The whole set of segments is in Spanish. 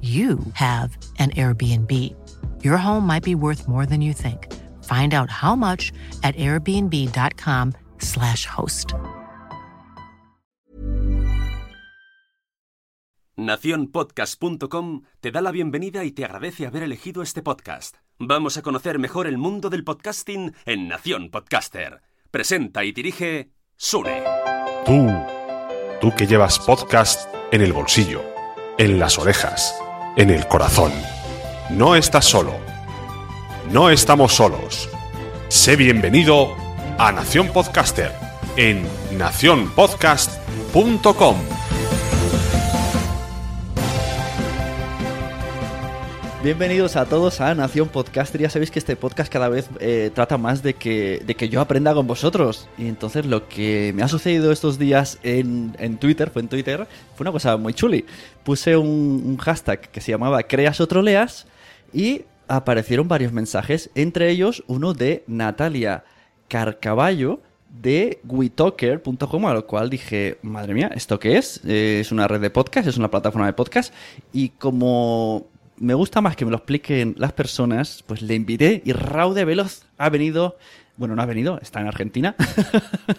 you have an Airbnb. Your home might be worth more than you think. Find out how much at airbnb.com/slash host. Naciónpodcast.com te da la bienvenida y te agradece haber elegido este podcast. Vamos a conocer mejor el mundo del podcasting en Nación Podcaster. Presenta y dirige Sune. Tú, tú que llevas podcast en el bolsillo, en las orejas en el corazón. No estás solo. No estamos solos. Sé bienvenido a Nación Podcaster en nacionpodcast.com. Bienvenidos a todos a Nación Podcaster. Ya sabéis que este podcast cada vez eh, trata más de que, de que yo aprenda con vosotros. Y entonces lo que me ha sucedido estos días en, en Twitter, fue en Twitter, fue una cosa muy chuli. Puse un, hashtag que se llamaba Creas o Troleas y aparecieron varios mensajes, entre ellos uno de Natalia Carcaballo de WeTalker.com, a lo cual dije, madre mía, ¿esto qué es? Eh, es una red de podcast, es una plataforma de podcast, y como me gusta más que me lo expliquen las personas, pues le invité y Raude Veloz ha venido, bueno, no ha venido, está en Argentina.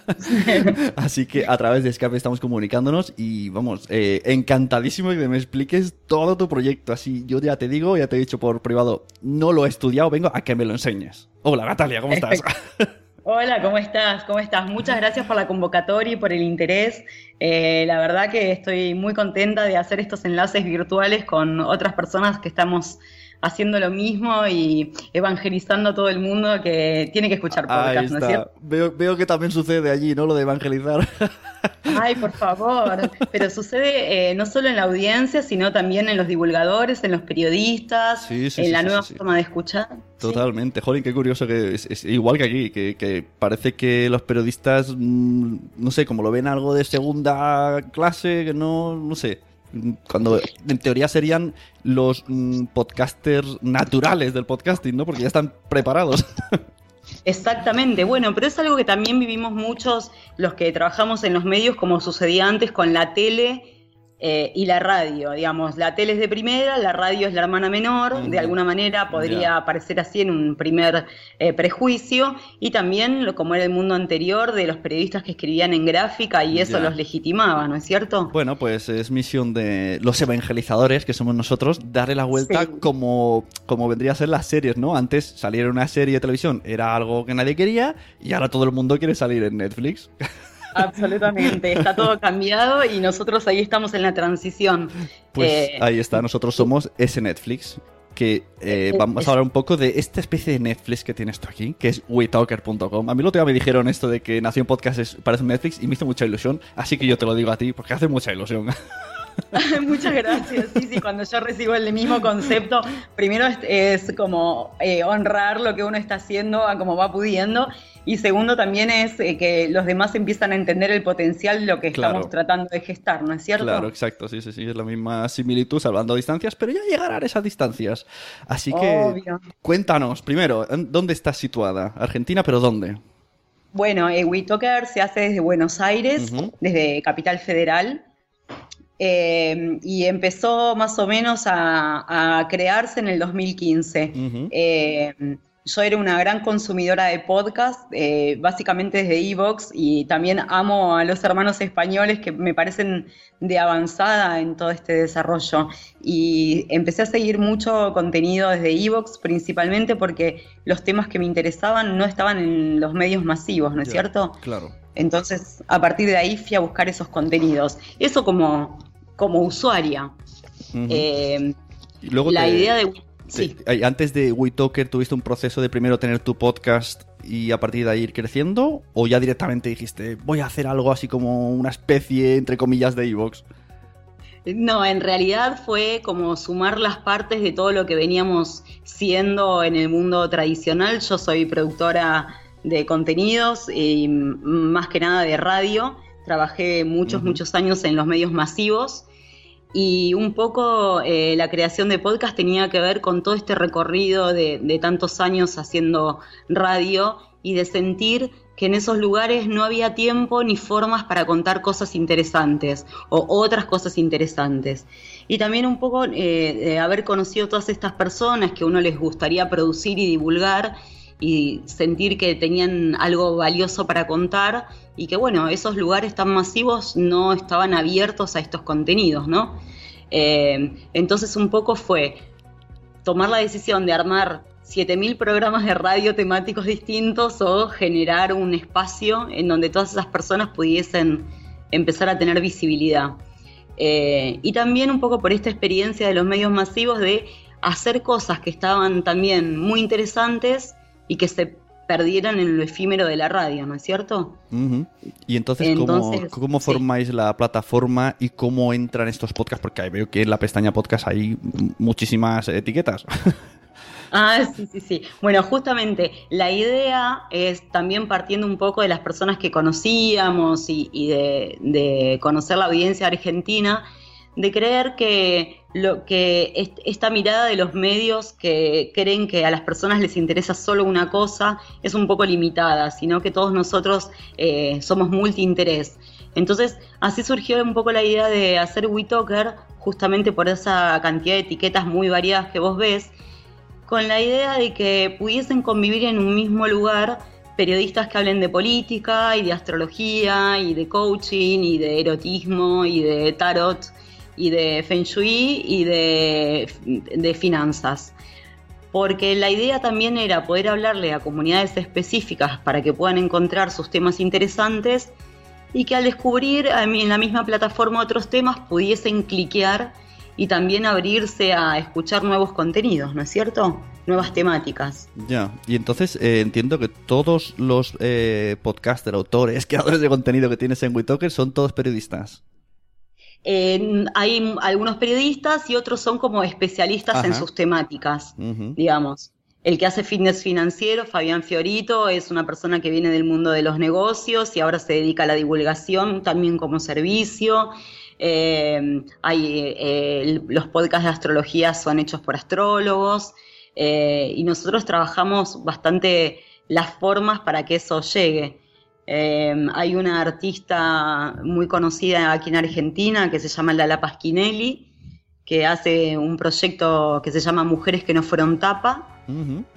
Así que a través de Skype estamos comunicándonos y vamos, eh, encantadísimo que me expliques todo tu proyecto. Así yo ya te digo, ya te he dicho por privado, no lo he estudiado, vengo a que me lo enseñes. Hola Natalia, ¿cómo estás? Hola, ¿cómo estás? ¿Cómo estás? Muchas gracias por la convocatoria y por el interés. Eh, la verdad que estoy muy contenta de hacer estos enlaces virtuales con otras personas que estamos haciendo lo mismo y evangelizando a todo el mundo que tiene que escuchar podcast, ¿no es cierto? Veo, veo, que también sucede allí, ¿no? Lo de evangelizar. Ay, por favor. Pero sucede eh, no solo en la audiencia, sino también en los divulgadores, en los periodistas, sí, sí, en sí, la nueva forma de escuchar. Totalmente. Jolín, qué curioso que es, es igual que aquí, que, que, parece que los periodistas, mmm, no sé, como lo ven algo de segunda clase, que no, no sé cuando en teoría serían los mm, podcasters naturales del podcasting, ¿no? Porque ya están preparados. Exactamente, bueno, pero es algo que también vivimos muchos los que trabajamos en los medios, como sucedía antes con la tele, eh, y la radio, digamos, la tele es de primera, la radio es la hermana menor, de alguna manera podría parecer así en un primer eh, prejuicio, y también, como era el mundo anterior, de los periodistas que escribían en gráfica y eso los legitimaba, ¿no es cierto? Bueno, pues es misión de los evangelizadores, que somos nosotros, darle la vuelta como, como vendría a ser las series, ¿no? Antes salir en una serie de televisión era algo que nadie quería y ahora todo el mundo quiere salir en Netflix. Absolutamente, está todo cambiado y nosotros ahí estamos en la transición. Pues eh, ahí está, nosotros somos ese Netflix. Que eh, vamos a hablar un poco de esta especie de Netflix que tienes tú aquí, que es WeTalker.com. A mí lo otro día me dijeron esto de que Nación Podcast es, parece un Netflix y me hizo mucha ilusión, así que yo te lo digo a ti porque hace mucha ilusión. Muchas gracias. Sí, sí, cuando yo recibo el mismo concepto, primero es, como eh, honrar lo que uno está haciendo a como va pudiendo. Y segundo también es eh, que los demás empiezan a entender el potencial de lo que estamos tratando de gestar, ¿no es cierto? Claro, exacto, sí, sí, sí, es la misma similitud salvando distancias, pero ya llegarán esas distancias. Así que cuéntanos, primero, ¿dónde estás situada? Argentina, pero ¿dónde? Bueno, eh, WeTalker se hace desde Buenos Aires, desde Capital Federal. Eh, y empezó más o menos a, crearse en el 2015. Eh, yo era una gran consumidora de podcast, eh, básicamente desde Evox, y también amo a los hermanos españoles que me parecen de avanzada en todo este desarrollo. Y empecé a seguir mucho contenido desde Evox, principalmente porque los temas que me interesaban no estaban en los medios masivos, ¿no es cierto? Claro. Entonces, a partir de ahí fui a buscar esos contenidos. Eso como como usuaria. Eh, luego la idea de... Sí. antes de WeTalker, ¿tuviste un proceso de primero tener tu podcast y a partir de ahí ir creciendo? ¿O ya directamente dijiste, voy a hacer algo así como una especie, entre comillas, de Evox? No, en realidad fue como sumar las partes de todo lo que veníamos siendo en el mundo tradicional. Yo soy productora de contenidos y más que nada de radio. Trabajé muchos, muchos años en los medios masivos y un poco eh, la creación de podcast tenía que ver con todo este recorrido de, tantos años haciendo radio y de sentir que en esos lugares no había tiempo ni formas para contar cosas interesantes o otras cosas interesantes. Y también un poco eh, de haber conocido todas estas personas que a uno les gustaría producir y divulgar y sentir que tenían algo valioso para contar y que bueno, esos lugares tan masivos no estaban abiertos a estos contenidos, ¿no? Eh, entonces un poco fue tomar la decisión de armar 7.000 programas de radio temáticos distintos o generar un espacio en donde todas esas personas pudiesen empezar a tener visibilidad. Eh, y también un poco por esta experiencia de los medios masivos de hacer cosas que estaban también muy interesantes y que se perdieran en lo efímero de la radio, ¿no es cierto? Y entonces, ¿cómo, formáis la plataforma y cómo entran estos podcasts? Porque ahí veo que en la pestaña podcast hay muchísimas etiquetas. Ah, sí, sí, sí. Bueno, justamente la idea es también partiendo un poco de las personas que conocíamos y, de, conocer la audiencia argentina, de creer que lo que esta mirada de los medios que creen que a las personas les interesa solo una cosa es un poco limitada, sino que todos nosotros eh, somos multiinterés. Entonces, así surgió un poco la idea de hacer WeTalker, justamente por esa cantidad de etiquetas muy variadas que vos ves, con la idea de que pudiesen convivir en un mismo lugar periodistas que hablen de política y de astrología y de coaching y de erotismo y de tarot y de Feng Shui y de, finanzas. Porque la idea también era poder hablarle a comunidades específicas para que puedan encontrar sus temas interesantes y que al descubrir en la misma plataforma otros temas pudiesen cliquear y también abrirse a escuchar nuevos contenidos, ¿no es cierto? Nuevas temáticas. Ya, y entonces eh, entiendo que todos los eh, podcasters, autores, creadores de contenido que tienes en WeTalker son todos periodistas hay algunos periodistas y otros son como especialistas en sus temáticas, digamos. El que hace fitness financiero, Fabián Fiorito, es una persona que viene del mundo de los negocios y ahora se dedica a la divulgación también como servicio. Eh, hay, eh, los podcasts de astrología son hechos por astrólogos eh, y nosotros trabajamos bastante las formas para que eso llegue. Eh, hay una artista muy conocida aquí en Argentina que se llama Lala Pasquinelli, que hace un proyecto que se llama Mujeres que no fueron tapa.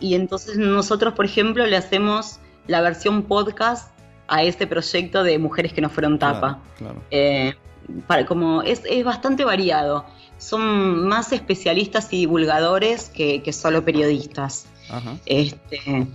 Y entonces nosotros, por ejemplo, le hacemos la versión podcast a este proyecto de Mujeres que no fueron tapa. Eh, para, como es, es, bastante variado. Son más especialistas y divulgadores que, que solo periodistas. Este,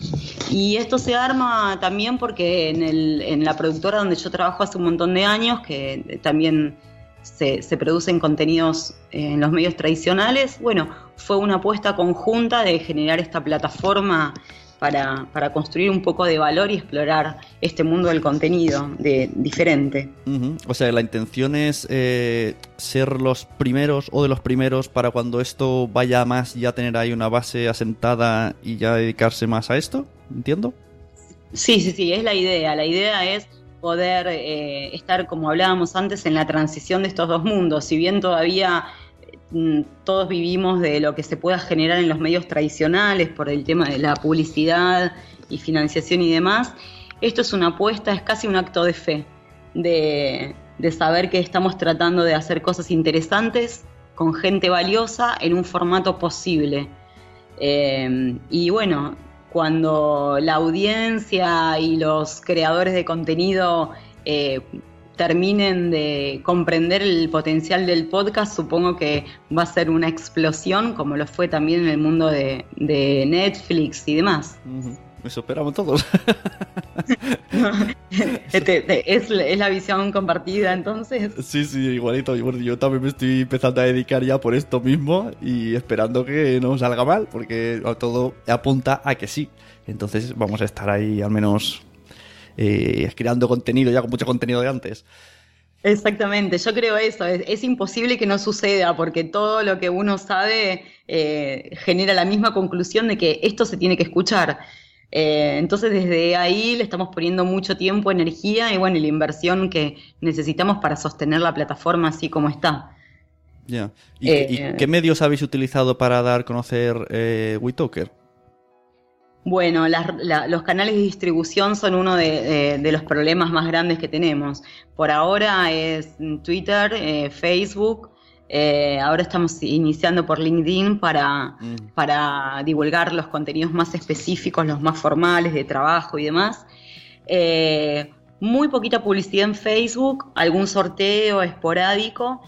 y esto se arma también porque en, el, en, la productora donde yo trabajo hace un montón de años, que también se, se, producen contenidos en los medios tradicionales, bueno, fue una apuesta conjunta de generar esta plataforma para, para, construir un poco de valor y explorar este mundo del contenido de, diferente. O sea, la intención es eh, ser los primeros o de los primeros para cuando esto vaya más ya tener ahí una base asentada y ya dedicarse más a esto, ¿entiendo? Sí, sí, sí, es la idea. La idea es poder eh, estar, como hablábamos antes, en la transición de estos dos mundos. Si bien todavía todos vivimos de lo que se pueda generar en los medios tradicionales por el tema de la publicidad y financiación y demás, esto es una apuesta, es casi un acto de fe, de, saber que estamos tratando de hacer cosas interesantes con gente valiosa en un formato posible. Eh, y bueno, cuando la audiencia y los creadores de contenido eh, terminen de comprender el potencial del podcast, supongo que va a ser una explosión, como lo fue también en el mundo de, Netflix y demás. Eso esperamos todos. Este, ¿Es, la visión compartida entonces? Sí, sí, igualito. Yo también me estoy empezando a dedicar ya por esto mismo y esperando que no salga mal, porque todo apunta a que sí. Entonces vamos a estar ahí al menos eh, creando contenido ya con mucho contenido de antes. Exactamente, yo creo eso, es, imposible que no suceda porque todo lo que uno sabe eh, genera la misma conclusión de que esto se tiene que escuchar. Eh, entonces desde ahí le estamos poniendo mucho tiempo, energía y bueno, la inversión que necesitamos para sostener la plataforma así como está. Ya. ¿Y, qué medios habéis utilizado para dar a conocer Bueno, los canales de distribución son uno de, los problemas más grandes que tenemos. Por ahora es Twitter, eh, Facebook, eh, ahora estamos iniciando por LinkedIn para, mm. para divulgar los contenidos más específicos, los más formales de trabajo y demás. Eh, muy poquita publicidad en Facebook, algún sorteo esporádico,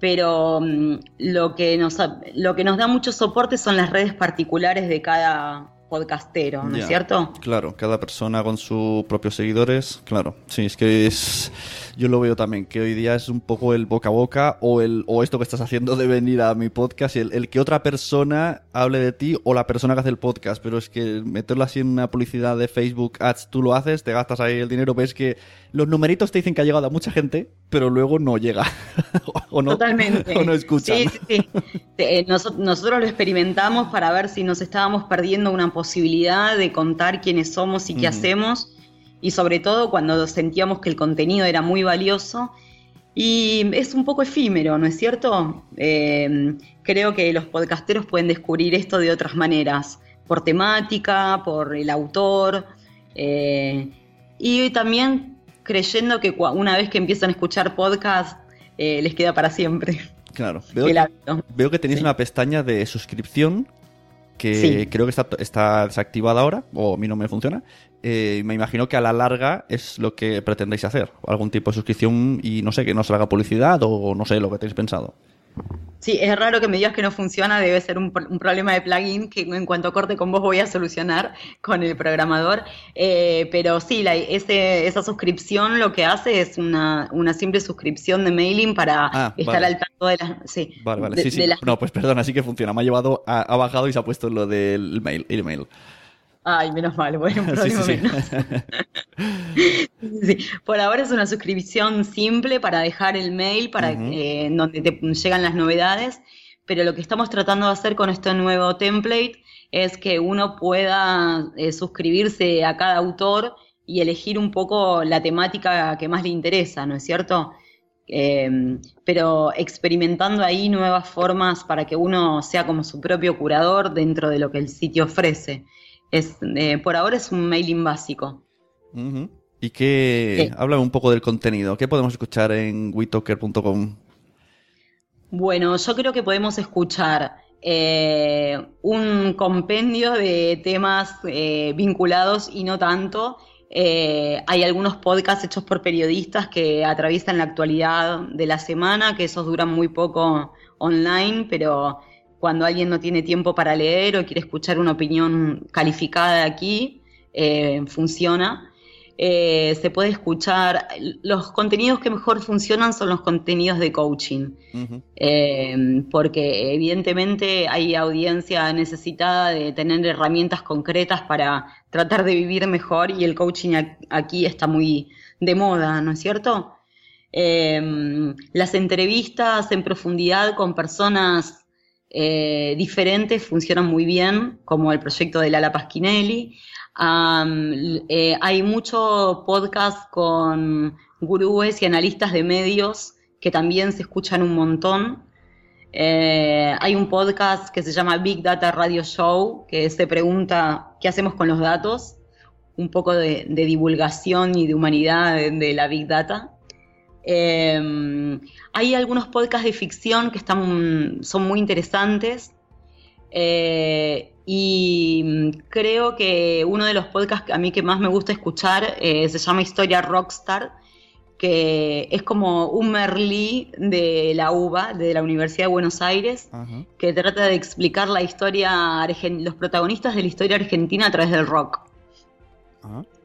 pero mm, lo, que nos, lo que nos da mucho soporte son las redes particulares de cada, podcastero, ¿no es cierto? Claro, cada persona con sus propios seguidores, claro. Sí, es que es yo lo veo también, que hoy día es un poco el boca a boca o, el, o esto que estás haciendo de venir a mi podcast, el, el que otra persona hable de ti o la persona que hace el podcast, pero es que meterlo así en una publicidad de Facebook Ads, tú lo haces, te gastas ahí el dinero, ves que los numeritos te dicen que ha llegado a mucha gente, pero luego no llega. o no, Totalmente. O no escuchan. Sí, sí, sí. Eh, nosotros lo experimentamos para ver si nos estábamos perdiendo una posibilidad de contar quiénes somos y qué hacemos y sobre todo cuando sentíamos que el contenido era muy valioso y es un poco efímero, ¿no es cierto? Eh, creo que los podcasteros pueden descubrir esto de otras maneras, por temática, por el autor, eh, y también creyendo que una vez que empiezan a escuchar podcast, eh, les queda para siempre. Claro, veo, que, tenéis una pestaña de suscripción que creo que está, está, desactivada ahora, o a mí no me funciona, eh, me imagino que a la larga es lo que pretendéis hacer. Algún tipo de suscripción y no sé, que no se haga publicidad o no sé lo que tenéis pensado. Sí, es raro que me digas que no funciona, debe ser un, problema de plugin que en cuanto corte con vos voy a solucionar con el programador. Eh, pero sí, la, esa suscripción lo que hace es una, simple suscripción de mailing para ah, estar al tanto de las... Sí, vale, vale, sí, sí. No, pues perdón, así que funciona. Me ha llevado, ha bajado y se ha puesto lo del mail, el mail. Ay, menos mal, bueno, un problema menos. Por ahora es una suscripción simple para dejar el mail, para eh, donde te llegan las novedades, pero lo que estamos tratando de hacer con este nuevo template es que uno pueda eh, suscribirse a cada autor y elegir un poco la temática que más le interesa, ¿no es cierto? Em, pero experimentando ahí nuevas formas para que uno sea como su propio curador dentro de lo que el sitio ofrece. Es, eh, por ahora es un mailing básico. Y que habla un poco del contenido. ¿Qué podemos escuchar en WeTalker.com? Bueno, yo creo que podemos escuchar eh, un compendio de temas eh, vinculados y no tanto. Eh, hay algunos podcasts hechos por periodistas que atraviesan la actualidad de la semana, que esos duran muy poco online, pero cuando alguien no tiene tiempo para leer o quiere escuchar una opinión calificada aquí, funciona. Eh, se puede escuchar. Los contenidos que mejor funcionan son los contenidos de coaching, eh, porque evidentemente hay audiencia necesitada de tener herramientas concretas para tratar de vivir mejor y el coaching aquí está muy de moda, ¿no es cierto? Eh, las entrevistas en profundidad con personas diferentes funcionan muy bien, como el proyecto de Lala Pasquinelli. Eh, hay mucho podcast con gurúes y analistas de medios que también se escuchan un montón. Eh, hay un podcast que se llama Big Data Radio Show, que se pregunta qué hacemos con los datos, un poco de, divulgación y de humanidad de, la Big Data. Eh, hay algunos podcasts de ficción que están, son muy interesantes. Y mm, creo que uno de los podcasts a mí que más me gusta escuchar eh, se llama Historia Rockstar, que es como un Merlí de la UBA, de la Universidad de Buenos Aires, que trata de explicar la historia, los protagonistas de la historia argentina a través del rock.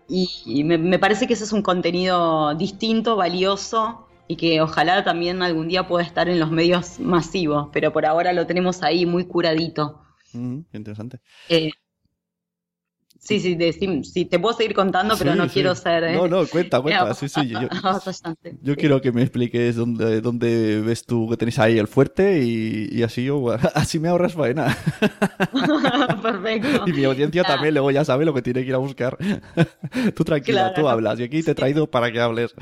Y, me, parece que ese es un contenido distinto, valioso, y que ojalá también algún día pueda estar en los medios masivos, pero por ahora lo tenemos ahí muy curadito interesante. Eh, sí, sí, sí, te puedo seguir contando, pero no quiero ser. ¿eh? No, no, cuenta, cuenta. Sí, sí, yo, quiero que me expliques dónde, dónde ves tú que tenéis ahí el fuerte y, así así me ahorras faena. Perfecto. Y mi audiencia también luego ya sabe lo que tiene que ir a buscar. tú tranquila, tú hablas. Y aquí te he traído para que hables.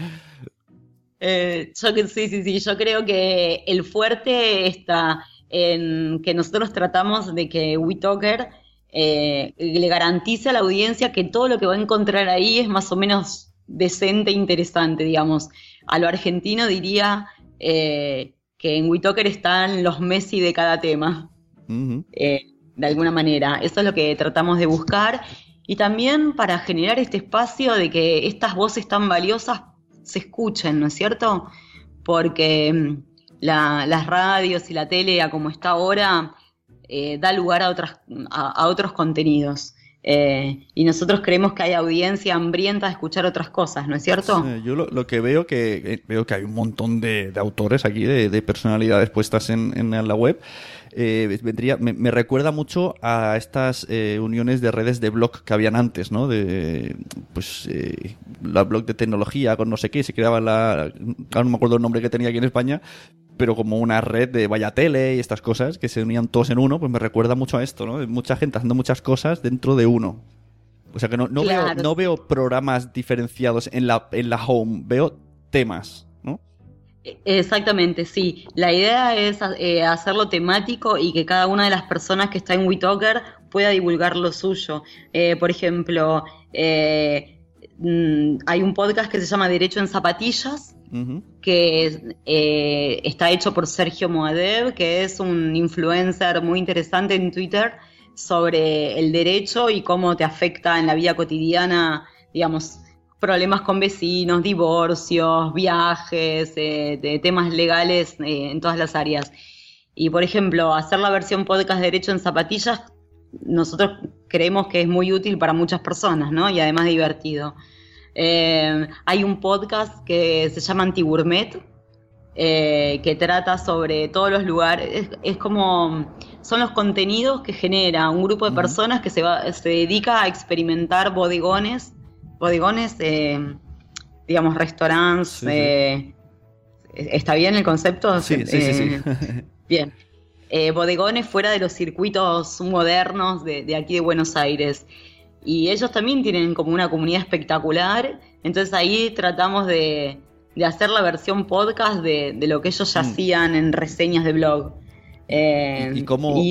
Eh, yo, sí, sí, sí. Yo creo que el fuerte está en que nosotros tratamos de que WeTalker eh, le garantice a la audiencia que todo lo que va a encontrar ahí es más o menos decente e interesante, digamos. A lo argentino diría eh, que en WeTalker están los Messi de cada tema, eh, de alguna manera. Eso es lo que tratamos de buscar. Y también para generar este espacio de que estas voces tan valiosas se escuchen, ¿no es cierto? Porque mm, las radios y la tele a como está ahora eh, da lugar a, otras, a, otros contenidos. Eh, y nosotros creemos que hay audiencia hambrienta de escuchar otras cosas, ¿no es cierto? yo lo, que veo que eh, veo que hay un montón de, autores aquí, de, personalidades puestas en, en la web. Eh, vendría, me, recuerda mucho a estas eh, uniones de redes de blog que habían antes, ¿no? De, pues, eh, la blog de tecnología con no sé qué, se creaba la, no me acuerdo el nombre que tenía aquí en España, pero como una red de vaya tele y estas cosas que se unían todos en uno, pues me recuerda mucho a esto, ¿no? Mucha gente haciendo muchas cosas dentro de uno. O sea que no, no, veo, no veo programas diferenciados en la, en la home, veo temas. Exactamente, sí. La idea es eh, hacerlo temático y que cada una de las personas que está en WeTalker pueda divulgar lo suyo. Eh, por ejemplo, eh, mm, hay un podcast que se llama Derecho en Zapatillas, que está hecho por Sergio Moadev, que es un influencer muy interesante en Twitter sobre el derecho y cómo te afecta en la vida cotidiana, digamos, problemas con vecinos, divorcios, viajes, eh, de temas legales eh, en todas las áreas. Y por ejemplo, hacer la versión podcast Derecho en Zapatillas, nosotros creemos que es muy útil para muchas personas, ¿no? Y además divertido. Eh, hay un podcast que se llama Antigourmet, que trata sobre todos los lugares. Es, como. Son los contenidos que genera un grupo de personas que se, va, se dedica a experimentar bodegones bodegones, eh, digamos, restaurantes. Eh, ¿Está bien el concepto? Sí, sí, sí. Eh, bien. bodegones fuera de los circuitos modernos de, aquí de Buenos Aires. Y ellos también tienen como una comunidad espectacular. Entonces ahí tratamos de, hacer la versión podcast de, lo que ellos ya mm. hacían en reseñas de blog. ¿Y cómo,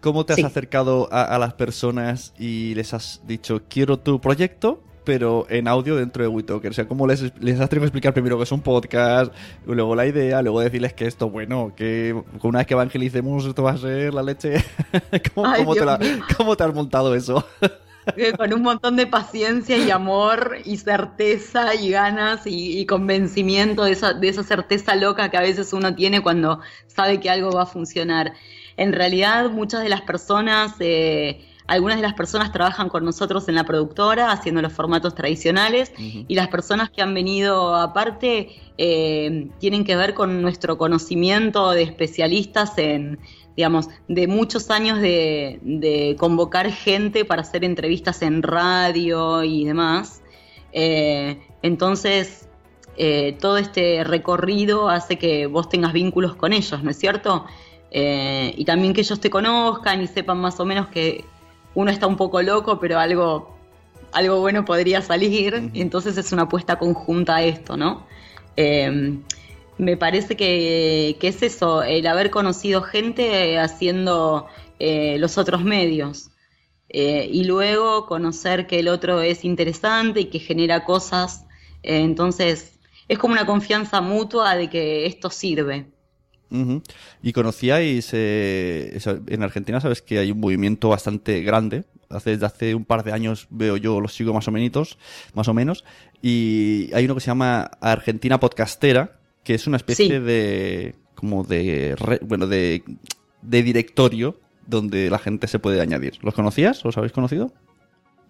cómo te has acercado a, las personas y les has dicho, quiero tu proyecto? Pero en audio dentro de WeTalker. O sea, como les, les has tenido que explicar primero que es un podcast, luego la idea, luego decirles que esto, bueno, que una vez que evangelicemos esto va a ser la leche. ¿Cómo, Ay, cómo te, la- cómo te has montado eso? Con un montón de paciencia y amor y certeza y ganas y, y convencimiento de esa, de esa certeza loca que a veces uno tiene cuando sabe que algo va a funcionar. En realidad, muchas de las personas, eh, algunas de las personas trabajan con nosotros en la productora haciendo los formatos tradicionales y las personas que han venido aparte eh, tienen que ver con nuestro conocimiento de especialistas en, digamos, de muchos años de, de convocar gente para hacer entrevistas en radio y demás. Eh, entonces, eh, todo este recorrido hace que vos tengas vínculos con ellos, ¿no es cierto? Eh, y también que ellos te conozcan y sepan más o menos que uno está un poco loco, pero algo, algo bueno podría salir. Entonces es una apuesta conjunta a esto, ¿no? Eh, me parece que, que es eso, el haber conocido gente haciendo eh, los otros medios. Eh, y luego conocer que el otro es interesante y que genera cosas. Eh, entonces, es como una confianza mutua de que esto sirve. Ujú. Y conocíais, eh, en Argentina sabes que hay un movimiento bastante grande. Hace, desde hace un par de años veo yo, lo sigo más o menos, más o menos. Y hay uno que se llama Argentina Podcastera, que es una especie Sí. de, como de, re- bueno, de, de directorio donde la gente se puede añadir. ¿Los conocías? ¿Los habéis conocido?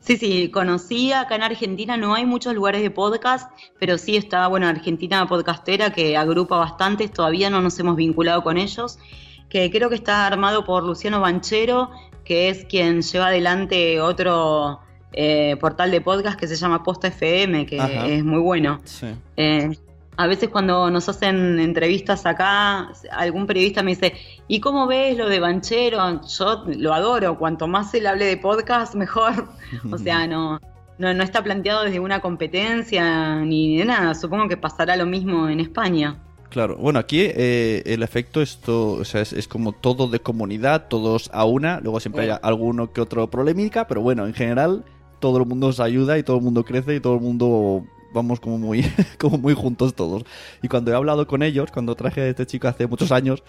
Sí, sí, conocí acá en Argentina, no hay muchos lugares de podcast, pero sí está, bueno, Argentina Podcastera que agrupa bastantes, todavía no nos hemos vinculado con ellos, que creo que está armado por Luciano Banchero, que es quien lleva adelante otro eh, portal de podcast que se llama Posta FM, que Ajá. es muy bueno. Sí. Eh, a veces cuando nos hacen entrevistas acá, algún periodista me dice, ¿y cómo ves lo de Banchero? Yo lo adoro, cuanto más él hable de podcast, mejor. O sea, no, no, no está planteado desde una competencia ni de nada. Supongo que pasará lo mismo en España. Claro, bueno, aquí eh, el efecto esto, o sea, es, es como todo de comunidad, todos a una, luego siempre hay alguno que otro problemica, pero bueno, en general todo el mundo se ayuda y todo el mundo crece y todo el mundo vamos como muy, como muy juntos todos. Y cuando he hablado con ellos, cuando traje a este chico hace muchos años,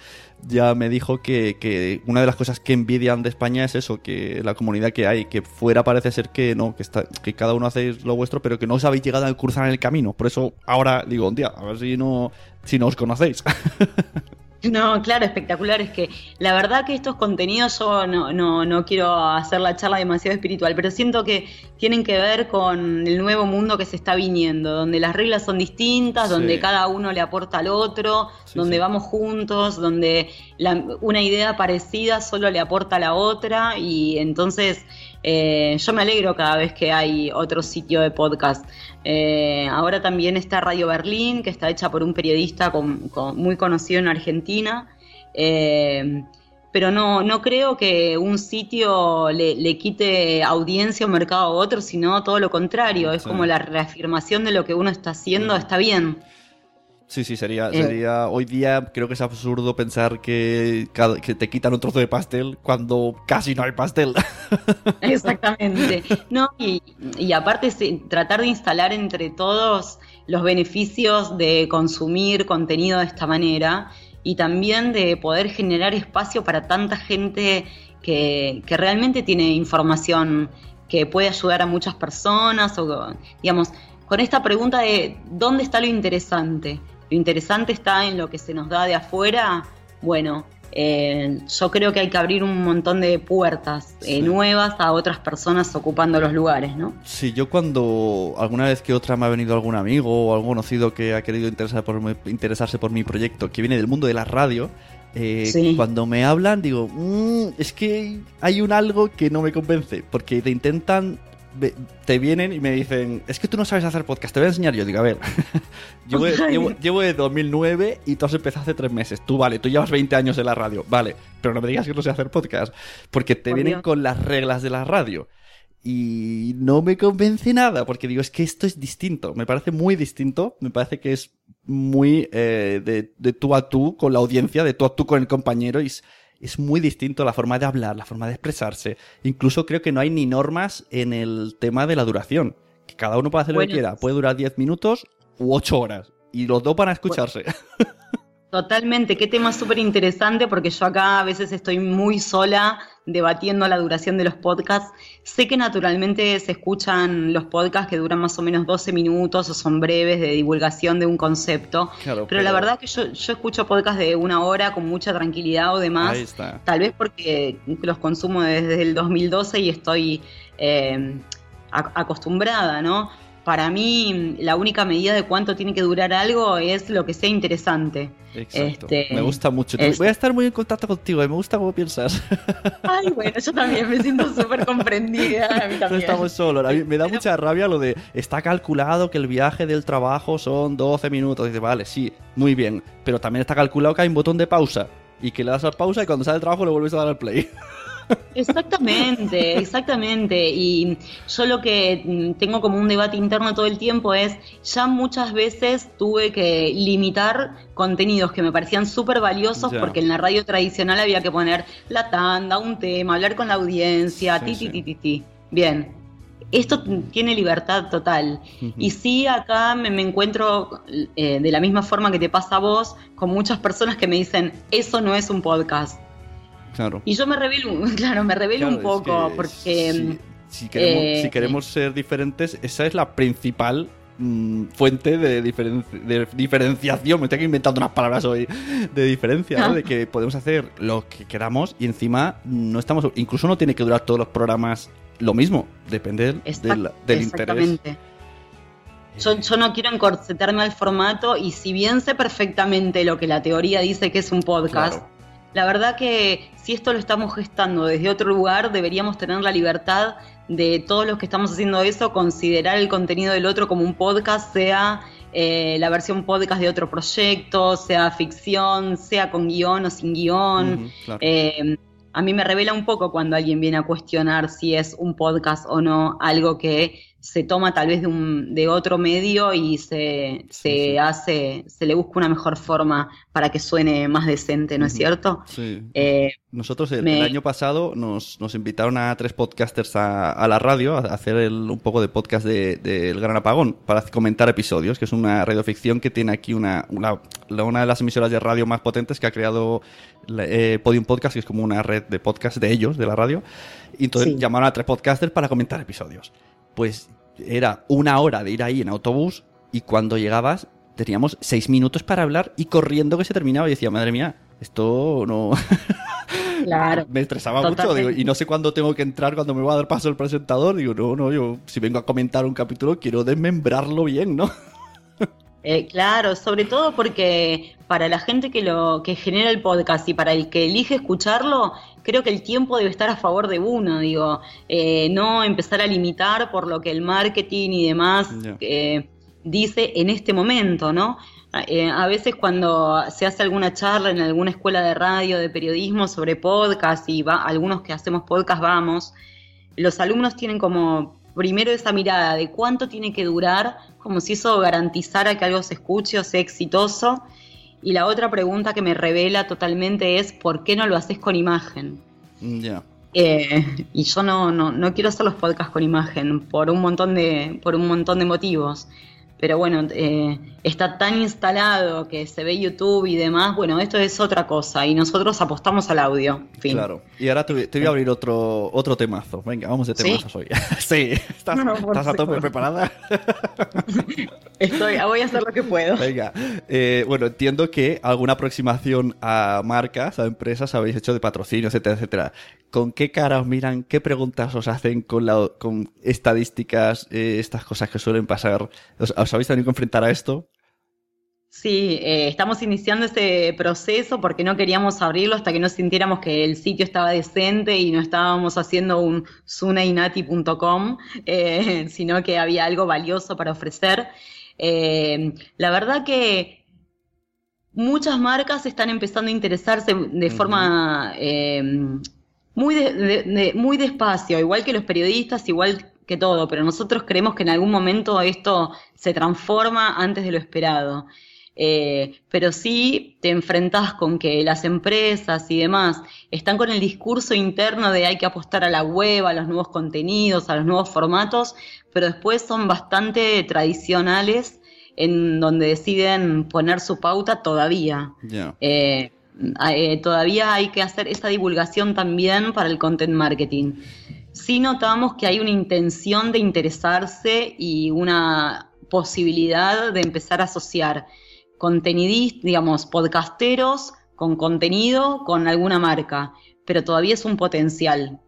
ya me dijo que, que una de las cosas que envidian de España es eso, que la comunidad que hay, que fuera parece ser que no, que está, que cada uno hacéis lo vuestro, pero que no os habéis llegado a cruzar en el camino. Por eso ahora digo, un día, a ver si no, si no os conocéis. No, claro, espectacular. Es que la verdad que estos contenidos yo no, no, no quiero hacer la charla demasiado espiritual, pero siento que tienen que ver con el nuevo mundo que se está viniendo, donde las reglas son distintas, Sí. donde cada uno le aporta al otro, Sí, donde sí. vamos juntos, donde la- una idea parecida solo le aporta a la otra y entonces eh, yo me alegro cada vez que hay otro sitio de podcast. Eh, ahora también está Radio Berlín, que está hecha por un periodista con- con- muy conocido en Argentina. Eh, pero no, no creo que un sitio le, le quite audiencia o mercado a otro, sino todo lo contrario. Es Sí. como la reafirmación de lo que uno está haciendo, está bien. Sí, sí, sería, Eh. sería. Hoy día creo que es absurdo pensar que, que te quitan un trozo de pastel cuando casi no hay pastel. Exactamente. No, y, y aparte tratar de instalar entre todos los beneficios de consumir contenido de esta manera y también de poder generar espacio para tanta gente que, que realmente tiene información que puede ayudar a muchas personas o digamos con esta pregunta de ¿dónde está lo interesante? Lo interesante está en lo que se nos da de afuera. Bueno, eh, yo creo que hay que abrir un montón de puertas eh, Sí. nuevas a otras personas ocupando los lugares, ¿no? Sí, yo cuando alguna vez que otra me ha venido algún amigo o algún conocido que ha querido interesar por mi- interesarse por mi proyecto, que viene del mundo de la radio, eh, Sí. cuando me hablan digo, "Mm, es que hay un algo que no me convence, porque te intentan, te vienen y me dicen, es que tú no sabes hacer podcast, te voy a enseñar yo. Digo, a ver, llevo, llevo, llevo de 2009 y tú has empezado hace tres meses. Tú, vale, tú llevas 20 años en la radio, vale, pero no me digas que no sé hacer podcast, porque te vienen Dios. con las reglas de la radio. Y no me convence nada, porque digo, es que esto es distinto, me parece muy distinto, me parece que es muy eh, de, de tú a tú con la audiencia, de tú a tú con el compañero, y es, es muy distinto la forma de hablar, la forma de expresarse. Incluso creo que no hay ni normas en el tema de la duración. cada uno puede hacer lo que quiera. Puede durar 10 minutos u 8 horas. Y los dos van a escucharse. Totalmente, qué tema súper interesante porque yo acá a veces estoy muy sola debatiendo la duración de los podcasts. Sé que naturalmente se escuchan los podcasts que duran más o menos 12 minutos o son breves de divulgación de un concepto, Claro, pero, la verdad que yo, yo escucho podcasts de una hora con mucha tranquilidad o demás, Ahí está. tal vez porque los consumo desde el 2012 y estoy eh, acostumbrada, ¿no? Para mí, la única medida de cuánto tiene que durar algo es lo que sea interesante. Exacto. Este, me gusta mucho. es- Voy a estar muy en contacto contigo. eh, Me gusta cómo piensas. Ay, bueno, yo también me siento súper comprendida. A mí No también. estamos solos. A mí me da mucha rabia lo de está calculado que el viaje del trabajo son 12 minutos. Dice, vale, sí, muy bien. Pero también está calculado que hay un botón de pausa. Y que le das a pausa y cuando sale el trabajo le vuelves a dar al play. Exactamente, exactamente. Y yo lo que mm, tengo como un debate interno todo el tiempo es, ya muchas veces tuve que limitar contenidos que me parecían súper valiosos porque en la radio tradicional había que poner la tanda, un tema, hablar con la audiencia, Sí, ti, sí. ti, ti, ti, ti. Bien. Esto tiene libertad total. Y sí, acá me, me encuentro eh, de la misma forma que te pasa a vos, con muchas personas que me dicen, eso no es un podcast. Claro. Y yo me revelo, claro, me revelo Claro, un poco, es que porque si, si queremos, eh, si queremos ser diferentes, esa es la principal mm, fuente de, diferen- de diferenciación. Me estoy aquí inventando unas palabras hoy de diferencia, ¿no? De que podemos hacer lo que queramos y encima no estamos. Incluso no tiene que durar todos los programas lo mismo. Depende del, del- del interés. exactamente. Yo, yo no quiero encorsetarme al formato y si bien sé perfectamente lo que la teoría dice que es un podcast, Claro. La verdad que si esto lo estamos gestando desde otro lugar, deberíamos tener la libertad de todos los que estamos haciendo eso, considerar el contenido del otro como un podcast, sea eh, la versión podcast de otro proyecto, sea ficción, sea con guion o sin guion. Claro. Eh, a mí me revela un poco cuando alguien viene a cuestionar si es un podcast o no, algo que se toma tal vez de, un, de otro medio y se, se sí. hace, se le busca una mejor forma para que suene más decente, ¿no es cierto? Sí. Eh, Nosotros el, me- el año pasado nos, nos invitaron a tres podcasters a, a la radio a hacer el- un poco de podcast del de, Gran Apagón para comentar episodios, que es una radioficción que tiene aquí una, una, una de las emisoras de radio más potentes que ha creado eh, Podium Podcast, que es como una red de podcast de ellos, de la radio. Y entonces Sí. llamaron a tres podcasters para comentar episodios. Pues era una hora de ir ahí en autobús y cuando llegabas teníamos seis minutos para hablar y corriendo que se terminaba y decía, madre mía, esto no... claro. Me estresaba mucho digo, y no sé cuándo tengo que entrar, cuando me va a dar paso el presentador. Digo, no, no, yo si vengo a comentar un capítulo quiero desmembrarlo bien, ¿no? Eh, claro, sobre todo porque para la gente que lo que genera el podcast y para el que elige escucharlo, creo que el tiempo debe estar a favor de uno, digo, eh, no empezar a limitar por lo que el marketing y demás eh, dice en este momento, ¿no? Eh, a veces cuando se hace alguna charla en alguna escuela de radio, de periodismo sobre podcast y va, algunos que hacemos podcast vamos, los alumnos tienen como primero esa mirada de cuánto tiene que durar, como si eso garantizara que algo se escuche o sea exitoso. Y la otra pregunta que me revela totalmente es ¿por qué no lo haces con imagen? Mm, Ya. Eh, y yo no, no, no quiero hacer los podcasts con imagen por un montón de, por un montón de motivos. Pero bueno, eh, está tan instalado que se ve YouTube y demás. Bueno, esto es otra cosa y nosotros apostamos al audio. Fin. Claro. Y ahora te, voy- te voy a abrir otro, otro temazo. Venga, vamos de ¿Sí? temazos hoy. sí. ¿Estás, No, no, estás a tope preparada? Estoy, voy a hacer lo que puedo. Venga. Eh, bueno, entiendo que alguna aproximación a marcas, a empresas, habéis hecho de patrocinio, etcétera, etcétera. ¿Con qué cara os miran? ¿Qué preguntas os hacen con, la, con estadísticas, eh, estas cosas que suelen pasar? ¿Os, os habéis tenido que enfrentar a esto? Sí, eh, estamos iniciando ese proceso porque no queríamos abrirlo hasta que no sintiéramos que el sitio estaba decente y no estábamos haciendo un sunainati.com, eh, sino que había algo valioso para ofrecer. Eh, la verdad que muchas marcas están empezando a interesarse de forma muy, de- de- de- muy despacio, igual que los periodistas, igual que todo, pero nosotros creemos que en algún momento esto se transforma antes de lo esperado. Eh, pero sí te enfrentás con que las empresas y demás están con el discurso interno de hay que apostar a la web, a los nuevos contenidos, a los nuevos formatos, pero después son bastante tradicionales en donde deciden poner su pauta todavía. Eh, eh, todavía hay que hacer esa divulgación también para el content marketing. Sí notamos que hay una intención de interesarse y una posibilidad de empezar a asociar contenidistas, digamos, podcasteros con contenido, con alguna marca, pero todavía es un potencial.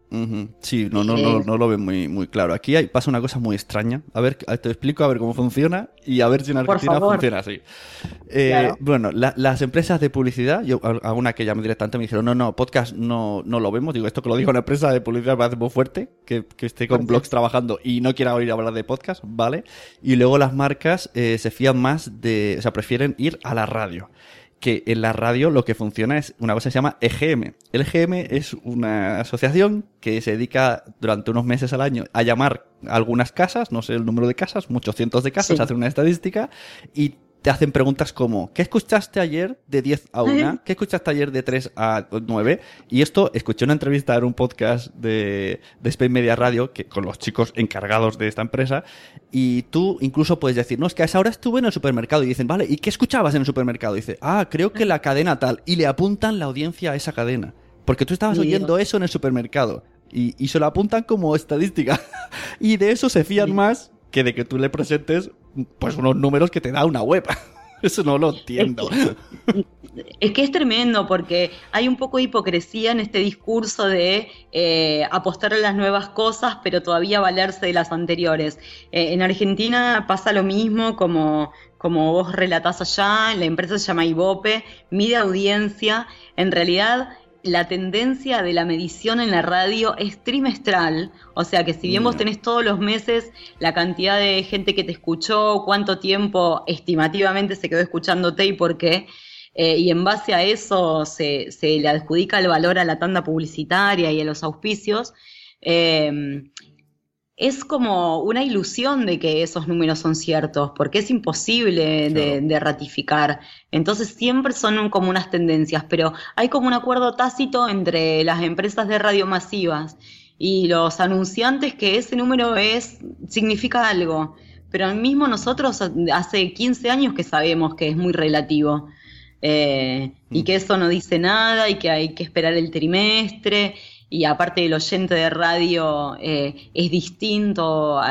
Sí, no, no, no, no, lo veo muy, muy claro. Aquí hay, pasa una cosa muy extraña. A ver, te explico a ver cómo funciona y a ver si en Argentina funciona así. Eh, bueno, las empresas de publicidad, yo alguna que llamé directamente me dijeron, no, no, podcast no, no lo vemos. Digo, esto que lo digo una empresa de publicidad me parece muy fuerte, que, que esté con blogs trabajando y no quiera oír hablar de podcast, ¿vale? Y luego las marcas eh, se fían más de, o sea, prefieren ir a la radio que en la radio lo que funciona es una cosa que se llama EGM. El EGM es una asociación que se dedica durante unos meses al año a llamar a algunas casas, no sé el número de casas, muchos cientos de casas, hacer una estadística y te hacen preguntas como, ¿qué escuchaste ayer de 10 a 1? ¿Qué escuchaste ayer de 3 a 9? Y esto, escuché una entrevista en un podcast de, de Spain Media Radio, que, con los chicos encargados de esta empresa, y tú incluso puedes decir, no, es que a esa hora estuve en el supermercado, y dicen, vale, ¿y qué escuchabas en el supermercado? Y dice, ah, creo que la cadena tal, y le apuntan la audiencia a esa cadena, porque tú estabas oyendo eso en el supermercado. Y, y se lo apuntan como estadística. y de eso se fían más que de que tú le presentes pues unos números que te da una web. Eso no lo entiendo. Es que, es tremendo porque hay un poco de hipocresía en este discurso de eh, apostar a las nuevas cosas, pero todavía valerse de las anteriores. Eh, en Argentina pasa lo mismo como, como vos relatás allá, la empresa se llama Ibope, mide audiencia. En realidad la tendencia de la medición en la radio es trimestral, o sea que si bien vos tenés todos los meses la cantidad de gente que te escuchó, cuánto tiempo estimativamente se quedó escuchándote y por qué, eh, y en base a eso se, le adjudica el valor a la tanda publicitaria y a los auspicios, eh, es como una ilusión de que esos números son ciertos, porque es imposible de, ratificar. Entonces siempre son como unas tendencias, pero hay como un acuerdo tácito entre las empresas de radio masivas y los anunciantes que ese número es, significa algo. Pero mismo nosotros hace 15 años que sabemos que es muy relativo. Eh, y mm. que eso no dice nada y que hay que esperar el trimestre y aparte el oyente de radio eh, es distinto,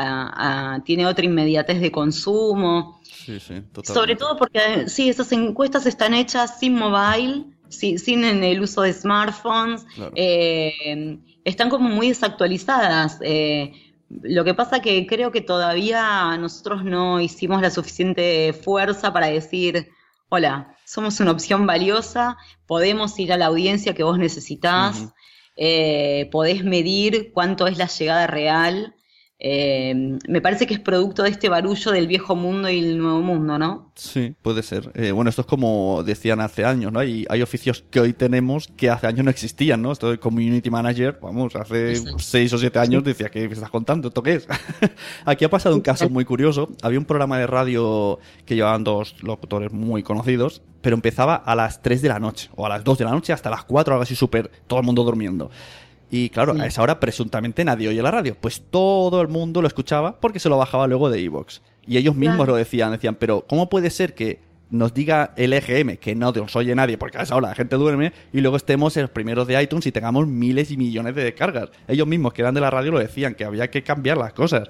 tiene otra inmediatez de consumo. Sí, sí, Sobre todo porque sí, esas encuestas están hechas sin mobile, sin, el uso de smartphones, eh, están como muy desactualizadas. Eh, lo que pasa que creo que todavía nosotros no hicimos la suficiente fuerza para decir, hola, somos una opción valiosa, podemos ir a la audiencia que vos necesitas eh, podés medir cuánto es la llegada real. Eh, me parece que es producto de este barullo del viejo mundo y el nuevo mundo, ¿no? Sí, puede ser. Eh, bueno, esto es como decían hace años, ¿no? Hay, hay oficios que hoy tenemos que hace años no existían, ¿no? Esto de community manager, vamos, hace seis o siete años decía, ¿qué estás contando? ¿Esto qué es? Aquí ha pasado un caso muy curioso. Había un programa de radio que llevaban dos locutores muy conocidos pero empezaba a las 3 de la noche, o a las 2 de la noche hasta las 4, algo así súper, todo el mundo durmiendo. Y claro, a esa hora presuntamente nadie oye la radio. Pues todo el mundo lo escuchaba porque se lo bajaba luego de Evox. Y ellos mismos lo decían, decían, pero ¿cómo puede ser que nos diga el EGM que no nos oye nadie porque a esa hora la gente duerme y luego estemos en los primeros de iTunes y tengamos miles y millones de descargas? Ellos mismos que eran de la radio lo decían, que había que cambiar las cosas.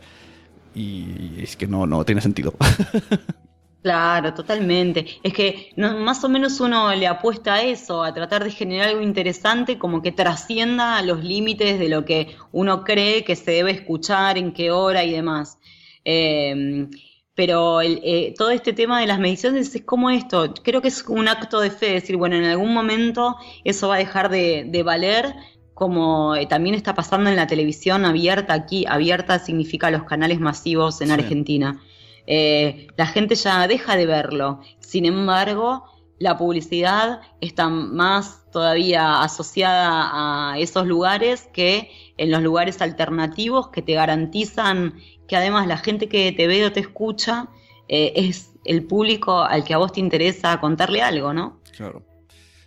Y es que no, no tiene sentido. Claro, totalmente. Es que más o menos uno le apuesta a eso, a tratar de generar algo interesante como que trascienda los límites de lo que uno cree que se debe escuchar, en qué hora y demás. Em, pero eh, todo este tema de las mediciones es como esto, creo que es un acto de fe, decir, bueno, en algún momento eso va a dejar de, valer, como eh, también está pasando en la televisión abierta aquí, abierta significa los canales masivos en Argentina. Eh, la gente ya deja de verlo. Sin embargo, la publicidad está más todavía asociada a esos lugares que en los lugares alternativos que te garantizan que además la gente que te ve o te escucha eh, es, el público al que a vos te interesa contarle algo, ¿no? Claro.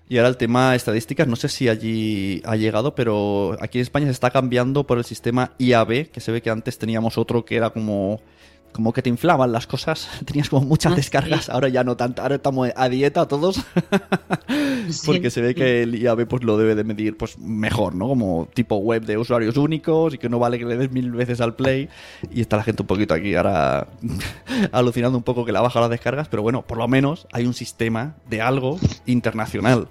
Y ahora el tema estadísticas, no sé si allí ha llegado, pero aquí en España se está cambiando por el sistema IAB, que se ve que antes teníamos otro que era como como que te inflaban las cosas, tenías como muchas Ah, descargas, ahora ya no tanto, ahora estamos a dieta todos, porque se ve que el IAB pues lo debe de medir pues mejor, ¿no? Como tipo web de usuarios únicos y que no vale que le des mil veces al play y está la gente un poquito aquí ahora alucinando un poco que la baja las descargas, pero bueno, por lo menos hay un sistema de algo internacional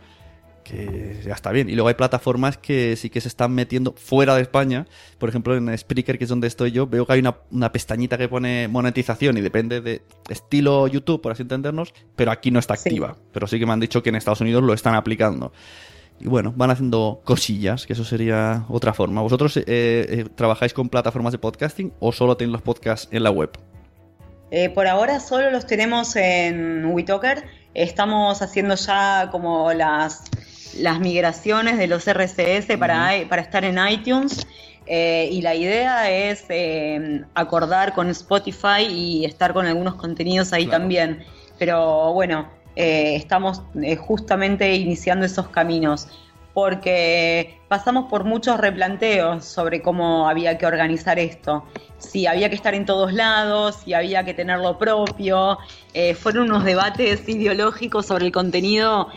que ya está bien. Y luego hay plataformas que sí que se están metiendo fuera de España. Por ejemplo, en Spreaker, que es donde estoy yo, veo que hay una, una pestañita que pone monetización y depende de estilo YouTube, por así entendernos, pero aquí no está Sí. activa. Pero sí que me han dicho que en Estados Unidos lo están aplicando. Y bueno, van haciendo cosillas, que eso sería otra forma. ¿Vosotros eh, eh, trabajáis con plataformas de podcasting o solo tenéis los podcasts en la web? Eh, por ahora solo los tenemos en WeTalker. Estamos haciendo ya como las, las migraciones de los RCS para, para estar en iTunes. Eh, y la idea es eh, acordar con Spotify y estar con algunos contenidos ahí Claro. también. Pero bueno, eh, estamos justamente iniciando esos caminos porque pasamos por muchos replanteos sobre cómo había que organizar esto. Si había que estar en todos lados, si había que tener lo propio. Fueron unos debates ideológicos sobre el contenido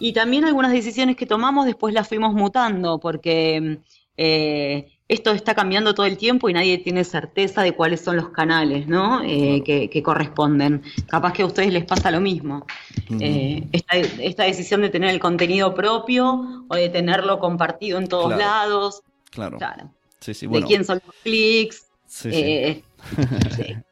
y también algunas decisiones que tomamos después las fuimos mutando porque eh, esto está cambiando todo el tiempo y nadie tiene certeza de cuáles son los canales ¿no? Eh, que, que corresponden. Capaz que a ustedes les pasa lo mismo. Eh, esta, esta decisión de tener el contenido propio o de tenerlo compartido en todos Claro. lados. Claro. Claro. Sí, sí, de bueno. quién son los clics. Sí, sí. eh.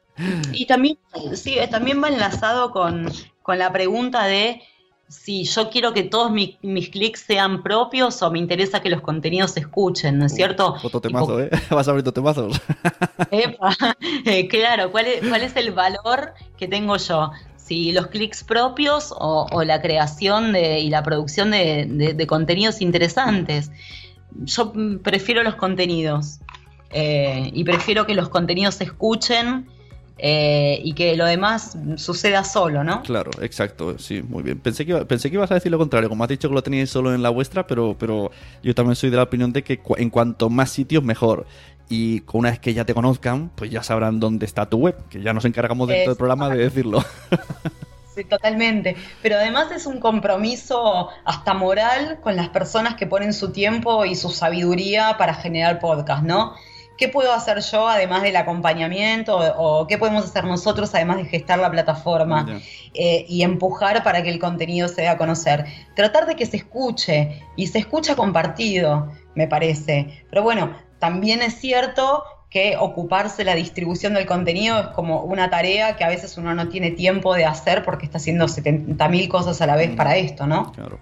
Y también, sí, también va enlazado con, con la pregunta de si yo quiero que todos mi- mis clics sean propios o me interesa que los contenidos se escuchen, ¿no es cierto? Otro temazo, ¿eh? Vas a abrir temazos. Epa, eh, claro, ¿cuál es, ¿cuál es el valor que tengo yo? Si los clics propios o, o la creación de, y la producción de, de- de contenidos interesantes. Yo prefiero los contenidos eh, y prefiero que los contenidos se escuchen eh, y que lo demás suceda solo, ¿no? Claro, exacto, sí, muy bien. Pensé que, iba- pensé que ibas a decir lo contrario, como has dicho que lo teníais solo en la vuestra, pero, pero yo también soy de la opinión de que en cuanto más sitios, mejor. Y una vez que ya te conozcan, pues ya sabrán dónde está tu web, que ya nos encargamos dentro del programa de decirlo. Sí, totalmente. Pero además es un compromiso hasta moral con las personas que ponen su tiempo y su sabiduría para generar podcast, ¿no? ¿Qué puedo hacer yo además del acompañamiento o, o qué podemos hacer nosotros además de gestar la plataforma eh, y empujar para que el contenido se dé a conocer? Tratar de que se escuche y se escucha compartido, me parece. Pero bueno, también es cierto que ocuparse la distribución del contenido es como una tarea que a veces uno no tiene tiempo de hacer porque está haciendo 70.000 cosas a la vez para esto, ¿no? Claro.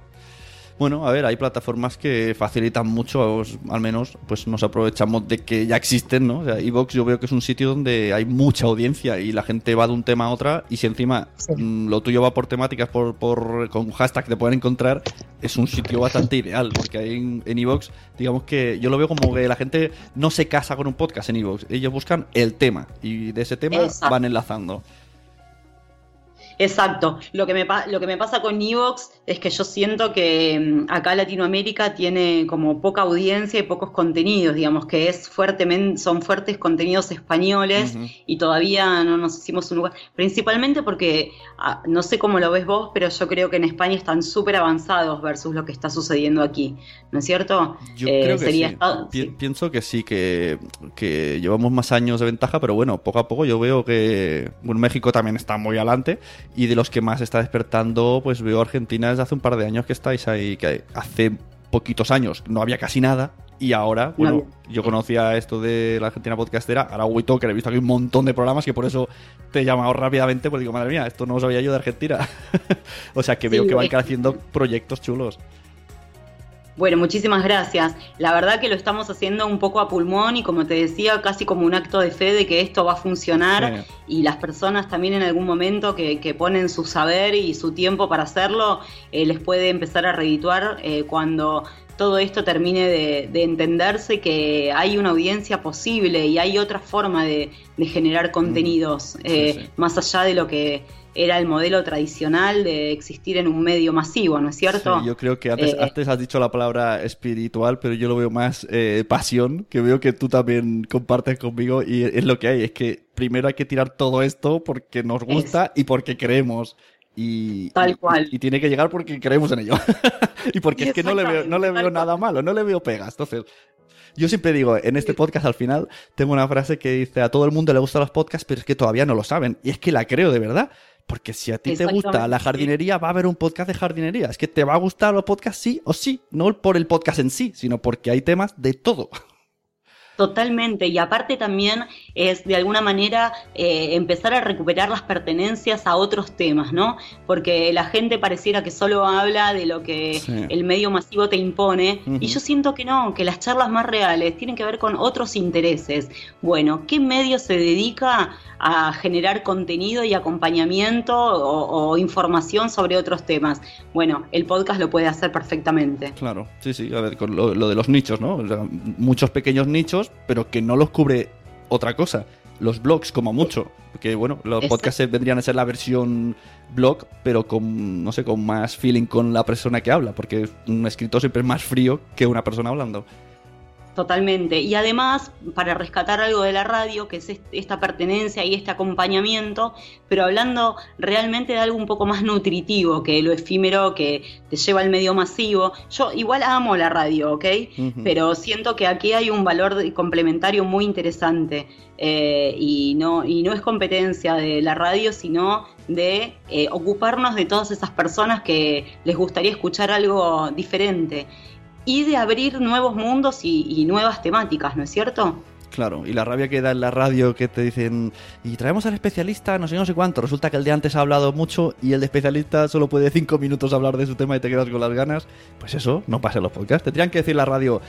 Bueno, a ver, hay plataformas que facilitan mucho, al menos, pues nos aprovechamos de que ya existen, ¿no? O sea, Evox yo veo que es un sitio donde hay mucha audiencia y la gente va de un tema a otra y si encima Sí. mm, lo tuyo va por temáticas, por, por con hashtag te pueden encontrar, es un sitio bastante ideal, porque ahí en, en Evox, digamos que yo lo veo como que la gente no se casa con un podcast en Evox, ellos buscan el tema y de ese tema Exacto. van enlazando. Exacto. Lo que me, lo que me pasa con Evox es que yo siento que mm, acá Latinoamérica tiene como poca audiencia y pocos contenidos, digamos que es fuertemente, son fuertes contenidos españoles y todavía no nos hicimos un lugar. Principalmente porque, ah, no sé cómo lo ves vos, pero yo creo que en España están súper avanzados versus lo que está sucediendo aquí, ¿no es cierto? Yo Eh, creo que sería sí. esta- Pi- sí. Pienso que sí, que, que llevamos más años de ventaja, pero bueno, poco a poco yo veo que bueno, México también está muy adelante y de los que más está despertando, pues veo Argentina desde hace un par de años que estáis ahí, que hace poquitos años no había casi nada y ahora, bueno, yo conocía esto de la Argentina podcastera, ahora WeTalker, he visto aquí un montón de programas que por eso te he llamado rápidamente, porque digo, madre mía, esto no lo sabía yo de Argentina. o sea que veo Sí, que van es- creciendo proyectos chulos. Bueno, muchísimas gracias. La verdad que lo estamos haciendo un poco a pulmón y como te decía, casi como un acto de fe de que esto va a funcionar y las personas también en algún momento que, ponen su saber y su tiempo para hacerlo, eh, les puede empezar a redituar eh, cuando todo esto termine de, entenderse que hay una audiencia posible y hay otra forma de, generar contenidos eh, más allá de lo que era el modelo tradicional de existir en un medio masivo, ¿no es cierto? Sí, yo creo que antes, eh, has dicho la palabra espiritual, pero yo lo veo más eh, pasión, que veo que tú también compartes conmigo y es lo que hay, es que primero hay que tirar todo esto porque nos gusta y porque creemos. Y, Tal cual. Y, tiene que llegar porque creemos en ello. y porque es que no le veo, no le veo nada malo, no le veo pegas. Entonces, yo siempre digo, en este podcast al final tengo una frase que dice, a todo el mundo le gustan los podcasts, pero es que todavía no lo saben. Y es que la creo de verdad. Porque si a ti te gusta la jardinería, va a haber un podcast de jardinería. Es que te va a gustar los podcasts sí o sí. No por el podcast en sí, sino porque hay temas de todo. Totalmente, y aparte también es de alguna manera eh, empezar a recuperar las pertenencias a otros temas, ¿no? Porque la gente pareciera que solo habla de lo que el medio masivo te impone, y yo siento que no, que las charlas más reales tienen que ver con otros intereses. Bueno, ¿qué medio se dedica a generar contenido y acompañamiento o, información sobre otros temas. Bueno, el podcast lo puede hacer perfectamente. Claro, sí, sí, a ver, con lo, de los nichos, ¿no? muchos pequeños nichos, pero que no los cubre otra cosa. Los blogs, como mucho. Que bueno, los podcasts vendrían a ser la versión blog, pero con, no sé, con más feeling con la persona que habla, porque un escritor siempre es más frío que una persona hablando. Totalmente. Y además, para rescatar algo de la radio, que es esta pertenencia y este acompañamiento, pero hablando realmente de algo un poco más nutritivo que lo efímero que te lleva al medio masivo. Yo igual amo la radio, ¿ok? Pero siento que aquí hay un valor complementario muy interesante. Eh, y, no, y no es competencia de la radio, sino de eh, ocuparnos de todas esas personas que les gustaría escuchar algo diferente y de abrir nuevos mundos y, nuevas temáticas, ¿no es cierto? Claro, y la rabia que da en la radio que te dicen, y traemos al especialista, no sé, no sé cuánto. Resulta que el de antes ha hablado mucho y el de especialista solo puede cinco minutos hablar de su tema y te quedas con las ganas. Pues eso, no pasa en los podcasts. Tendrían que decir la radio,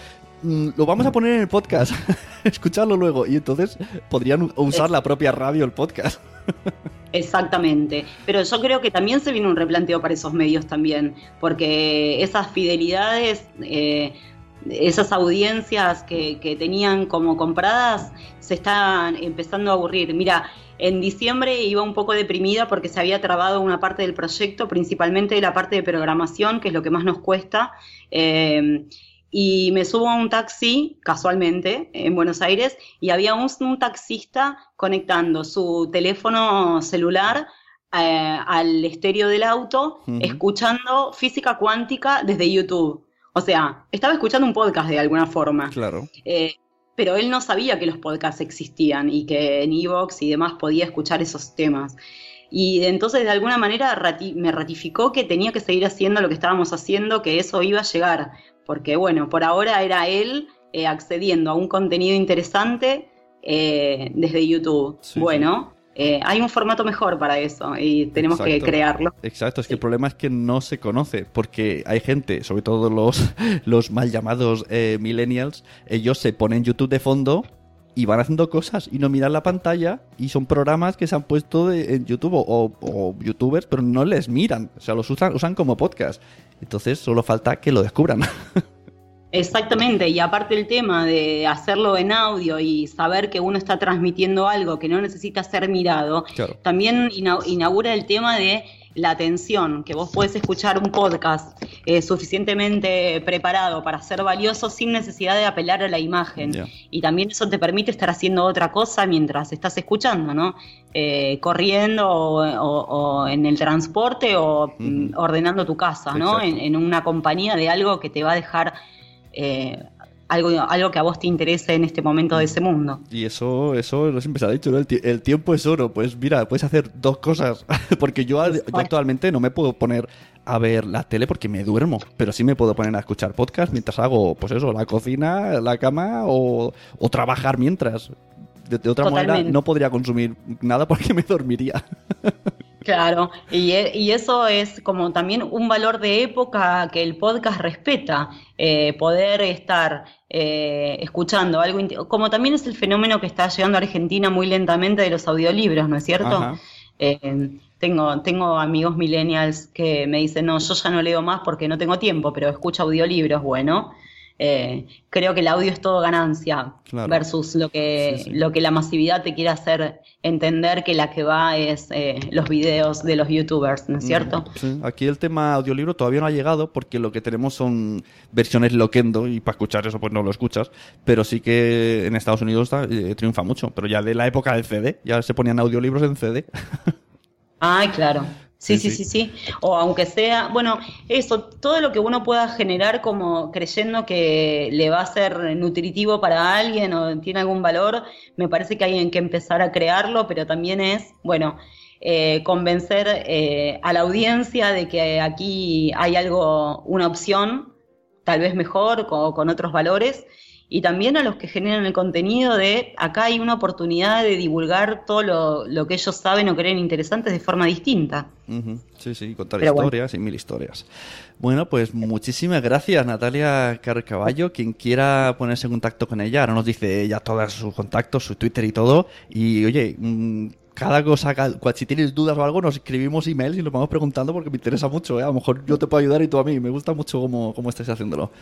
mm, lo vamos a poner en el podcast, escucharlo luego. Y entonces podrían usar la propia radio el podcast. Exactamente, pero yo creo que también se viene un replanteo para esos medios también, porque esas fidelidades, eh, esas audiencias que, tenían como compradas, se están empezando a aburrir. Mira, en diciembre iba un poco deprimida porque se había trabado una parte del proyecto, principalmente la parte de programación, que es lo que más nos cuesta. Eh, y me subo a un taxi, casualmente, en Buenos Aires, y había un, taxista conectando su teléfono celular eh, al estéreo del auto, escuchando física cuántica desde YouTube. O sea, estaba escuchando un podcast de alguna forma. Claro. Eh, pero él no sabía que los podcasts existían y que en Evox y demás podía escuchar esos temas. Y entonces de alguna manera me ratificó que tenía que seguir haciendo lo que estábamos haciendo, que eso iba a llegar, porque bueno, por ahora era él eh, accediendo a un contenido interesante eh, desde YouTube. bueno, eh, hay un formato mejor para eso y tenemos que crearlo. Exacto, es que el problema es que no se conoce, porque hay gente, sobre todo los, los mal llamados millennials, ellos se ponen YouTube de fondo y van haciendo cosas y no miran la pantalla y son programas que se han puesto en YouTube o, o, youtubers, pero no les miran, o sea, los usan, usan como podcast. Entonces solo falta que lo descubran. Exactamente, y aparte el tema de hacerlo en audio y saber que uno está transmitiendo algo que no necesita ser mirado, también inaugura el tema de la atención, que vos puedes escuchar un podcast eh, suficientemente preparado para ser valioso sin necesidad de apelar a la imagen. Y también eso te permite estar haciendo otra cosa mientras estás escuchando, ¿no? Eh, corriendo o, en el transporte o mm, ordenando tu casa, ¿no? En, una compañía de algo que te va a dejar... Eh, algo, algo que a vos te interese en este momento de ese mundo. Y eso, eso lo siempre se ha dicho, ¿no? el, tiempo es oro. Pues mira, puedes hacer dos cosas. porque yo, actualmente no me puedo poner a ver la tele porque me duermo, pero sí me puedo poner a escuchar podcast mientras hago, pues eso, la cocina, la cama o, trabajar mientras. De, otra manera no podría consumir nada porque me dormiría. Claro, y, y, eso es como también un valor de época que el podcast respeta, eh, poder estar eh, escuchando algo, como también es el fenómeno que está llegando a Argentina muy lentamente de los audiolibros, ¿no es cierto? Eh, tengo, tengo amigos millennials que me dicen, no, yo ya no leo más porque no tengo tiempo, pero escucho audiolibros, bueno. Eh, creo que el audio es todo ganancia versus lo que, lo que la masividad te quiere hacer entender que la que va es eh, los videos de los youtubers, ¿no es cierto? Aquí el tema audiolibro todavía no ha llegado porque lo que tenemos son versiones loquendo y para escuchar eso pues no lo escuchas, pero sí que en Estados Unidos eh, triunfa mucho, pero ya de la época del CD, ya se ponían audiolibros en CD. Ay, claro. Sí, sí, sí, sí, O aunque sea, bueno, eso, todo lo que uno pueda generar como creyendo que le va a ser nutritivo para alguien o tiene algún valor, me parece que hay que empezar a crearlo, pero también es, bueno, eh, convencer eh, a la audiencia de que aquí hay algo, una opción, tal vez mejor, con otros valores, y también a los que generan el contenido de acá hay una oportunidad de divulgar todo lo, que ellos saben o creen interesantes de forma distinta. Sí, sí, contar historias y mil historias. Bueno, pues muchísimas gracias Natalia Carcaballo. Quien quiera ponerse en contacto con ella, ahora nos dice ya todos sus contactos, su Twitter y todo. Y oye, mm, cada cosa, si tienes dudas o algo, nos escribimos emails y nos vamos preguntando porque me interesa mucho. ¿eh? A lo mejor yo te puedo ayudar y tú a mí. Me gusta mucho cómo, cómo estáis haciéndolo.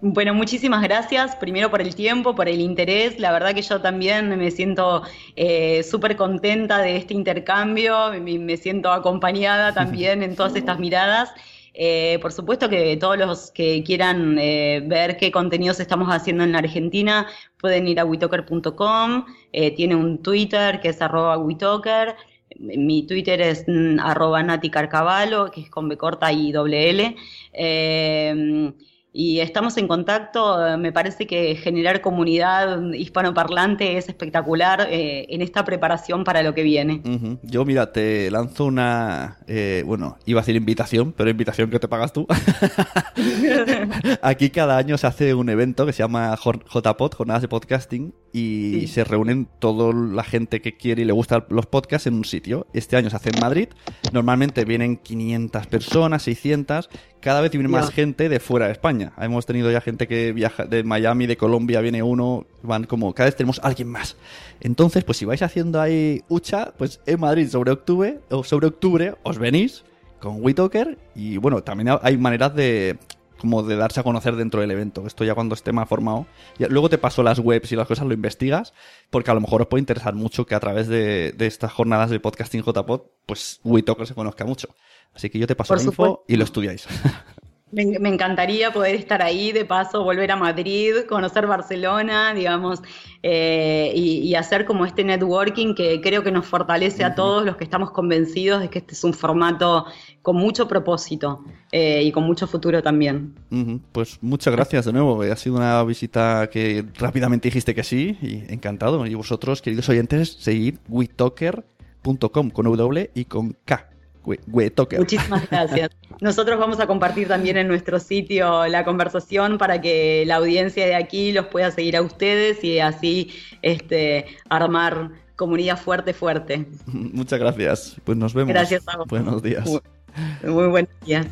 Bueno, muchísimas gracias, primero por el tiempo, por el interés. La verdad que yo también me siento eh, súper contenta de este intercambio, me, siento acompañada también en todas estas miradas. Eh, por supuesto que todos los que quieran eh, ver qué contenidos estamos haciendo en la Argentina pueden ir a witoker.com, tiene un Twitter que es arroba witoker, mi Twitter es mm, arroba Nati Carcavalo, que es con B corta y doble L y estamos en contacto. Me parece que generar comunidad hispanoparlante es espectacular eh, en esta preparación para lo que viene. Yo, mira, te lanzo una, eh, bueno, iba a decir invitación, pero invitación que te pagas tú. Aquí cada año se hace un evento que se llama JPod, Jornadas de Podcasting, y se reúnen toda la gente que quiere y le gustan los podcasts en un sitio. Este año se hace en Madrid. Normalmente vienen 500 personas, 600 cada vez viene más gente de fuera de España. Hemos tenido ya gente que viaja de Miami, de Colombia, viene uno, van como, cada vez tenemos alguien más. Entonces, pues si vais haciendo ahí hucha, pues en Madrid sobre octubre, o sobre octubre os venís con WeTalker y bueno, también hay maneras de como de darse a conocer dentro del evento. Esto ya cuando esté más formado. luego te paso las webs y las cosas, lo investigas, porque a lo mejor os puede interesar mucho que a través de, estas jornadas de podcasting JPod, pues WeTalker se conozca mucho. Así que yo te paso la info y lo estudiáis. Me, encantaría poder estar ahí, de paso, volver a Madrid, conocer Barcelona, digamos, eh, y, hacer como este networking que creo que nos fortalece a todos los que estamos convencidos de que este es un formato con mucho propósito eh, y con mucho futuro también. Pues muchas gracias de nuevo. Ha sido una visita que rápidamente dijiste que sí, y encantado. Y vosotros, queridos oyentes, seguid witalker.com con W y con K. Muchísimas gracias. Nosotros vamos a compartir también en nuestro sitio la conversación para que la audiencia de aquí los pueda seguir a ustedes y así este, armar comunidad fuerte, fuerte. Muchas gracias. Pues nos vemos. Gracias Buenos días. Muy, muy buenos días.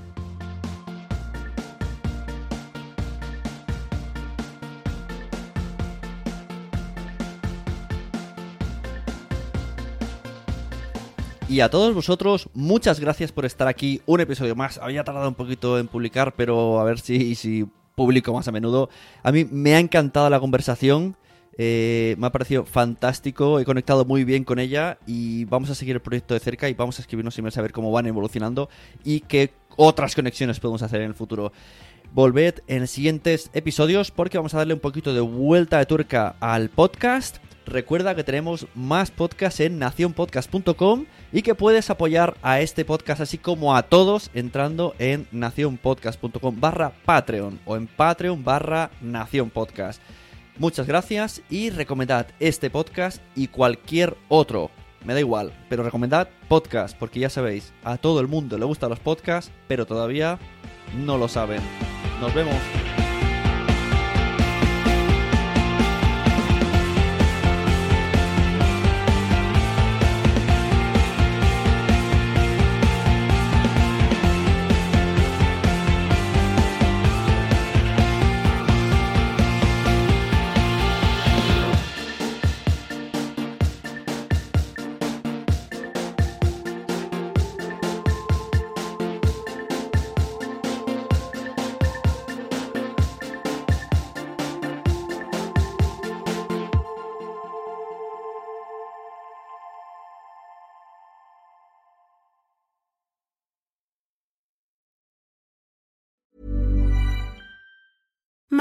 Y a todos vosotros, muchas gracias por estar aquí. Un episodio más. Había tardado un poquito en publicar, pero a ver si, si publico más a menudo. A mí me ha encantado la conversación. Eh, me ha parecido fantástico, he conectado muy bien con ella y vamos a seguir el proyecto de cerca y vamos a escribirnos y a ver cómo van evolucionando y qué otras conexiones podemos hacer en el futuro. Volved en siguientes episodios porque vamos a darle un poquito de vuelta de tuerca al podcast Recuerda que tenemos más podcasts en nacionpodcast.com y que puedes apoyar a este podcast así como a todos entrando en nacionpodcast.com barra Patreon o en Patreon barra Nación Podcast. Muchas gracias y recomendad este podcast y cualquier otro. Me da igual, pero recomendad podcast porque ya sabéis, a todo el mundo le gustan los podcasts, pero todavía no lo saben. Nos vemos.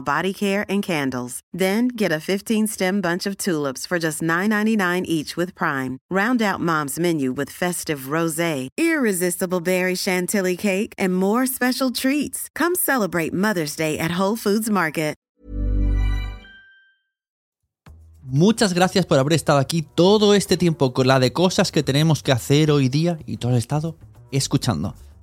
body care and candles. Then get a 15-stem bunch of tulips for just $9.99 each with Prime. Round out Mom's menu with festive rosé, irresistible berry chantilly cake, and more special treats. Come celebrate Mother's Day at Whole Foods Market. Muchas gracias por haber estado aquí todo este tiempo con la de cosas que tenemos que hacer hoy día y todo el estado escuchando.